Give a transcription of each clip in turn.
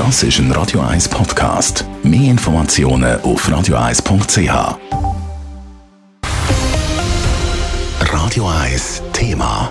Das ist ein Radio 1 Podcast. Mehr Informationen auf radio1.ch. Radio 1 Thema.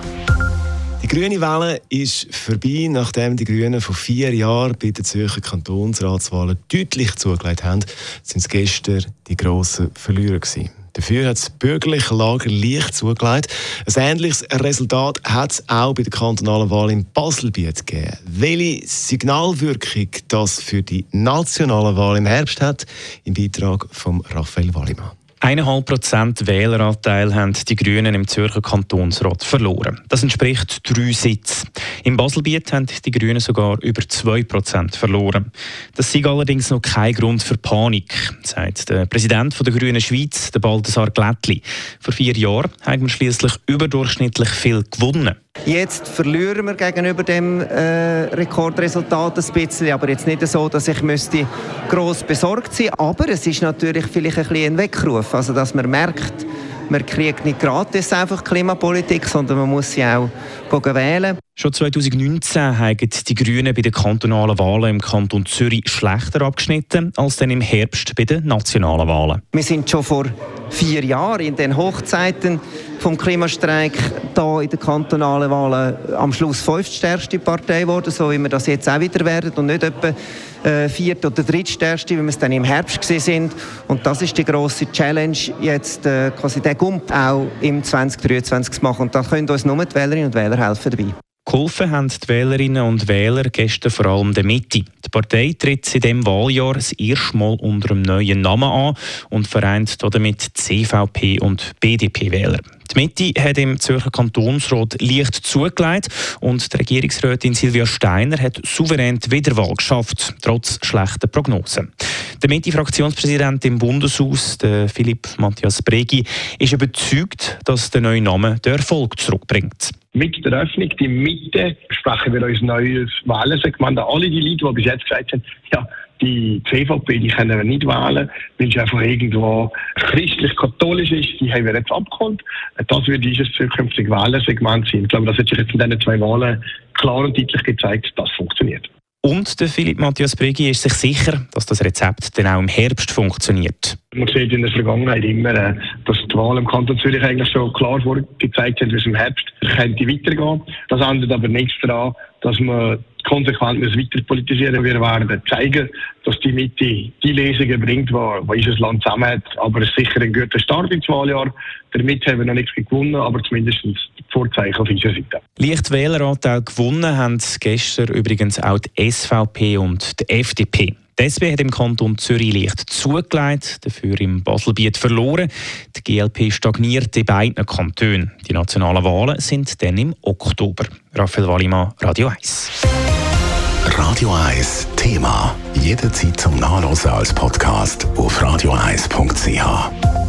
Die grüne Welle ist vorbei, nachdem die Grünen vor vier Jahren bei den Zürcher Kantonsratswahlen deutlich zugelegt haben, sind es gestern die grossen Verlierer gewesen. Dafür hat das bürgerliche Lager leicht zugelegt. Ein ähnliches Resultat hat es auch bei der kantonalen Wahl in Baselbiet gegeben. Welche Signalwirkung das für die nationale Wahl im Herbst hat, im Beitrag von Raphael Wallimann. 1,5 Prozent Wähleranteil haben die Grünen im Zürcher Kantonsrat verloren. Das entspricht drei Sitzen. Im Baselbiet haben die Grünen sogar über 2 Prozent verloren. Das ist allerdings noch kein Grund für Panik, sagt der Präsident der Grünen Schweiz, der Balthasar Glättli. Vor vier Jahren haben wir schließlich überdurchschnittlich viel gewonnen. Jetzt verlieren wir gegenüber dem äh, Rekordresultat ein bisschen, aber jetzt nicht so, dass ich müsste gross besorgt sein. Aber es ist natürlich vielleicht ein bisschen ein Weckruf, also dass man merkt, man kriegt nicht gratis einfach Klimapolitik, sondern man muss sie auch wählen. Schon 2019 haben die Grünen bei den kantonalen Wahlen im Kanton Zürich schlechter abgeschnitten als dann im Herbst bei den nationalen Wahlen. Wir sind schon vor vier Jahren in den Hochzeiten vom Klimastreik da in den kantonalen Wahlen am Schluss fünftstärkste Partei geworden, so wie wir das jetzt auch wieder werden und nicht etwa äh, vierte oder drittstärkste, wie wir es dann im Herbst gesehen sind. Und das ist die große Challenge, jetzt äh, quasi den Gump auch im 2023 zu machen. Und da können uns nur die Wählerinnen und Wähler helfen dabei. Geholfen haben die Wählerinnen und Wähler gestern vor allem der Mitte. Die Partei tritt in diesem Wahljahr das erste Mal unter einem neuen Namen an und vereint damit CVP und BDP-Wähler. Die Mitte hat im Zürcher Kantonsrat leicht zugelegt und die Regierungsrätin Silvia Steiner hat souverän die Wiederwahl geschafft, trotz schlechter Prognosen. Der Mitte-Fraktionspräsident im Bundeshaus, der Philipp Matthias Bregi, ist überzeugt, dass der neue Name den Erfolg zurückbringt mit der Öffnung, die Mitte, sprechen wir uns neues Wählersegment an. Alle die Leute, die bis jetzt gesagt haben, ja, die CVP, die können wir nicht wählen, weil sie einfach irgendwo christlich-katholisch ist, die haben wir jetzt abgeholt. Das wird dieses zukünftige Wählersegment sein. Ich glaube, das hat sich jetzt in diesen zwei Wahlen klar und deutlich gezeigt, dass das funktioniert. Und der Philipp Matthias Bregi ist sich sicher, dass das Rezept dann auch im Herbst funktioniert. Man sieht in der Vergangenheit immer, äh, dass die Wahl im Kanton Zürich eigentlich schon klar vorgezeigt hat, wie es im Herbst könnte weitergehen. Das ändert aber nichts daran, dass man konsequent weiter politisieren. Wir werden zeigen, dass die Mitte die Lesungen bringt, die unser Land zusammen hat. Aber es ist sicher ein guter Start ins Wahljahr. Damit haben wir noch nichts gewonnen, aber zumindest Vorzeichen auf unserer Seite. Leicht Wähleranteil gewonnen haben gestern übrigens auch die SVP und die FDP. Die SP hat im Kanton Zürich leicht zugelegt, dafür im Baselbiet verloren. Die GLP stagniert in beiden Kantonen. Die nationalen Wahlen sind dann im Oktober. Raphael Wallimann, Radio 1. Radio 1 Thema. Jederzeit zum Nachlesen als Podcast auf radio1.ch.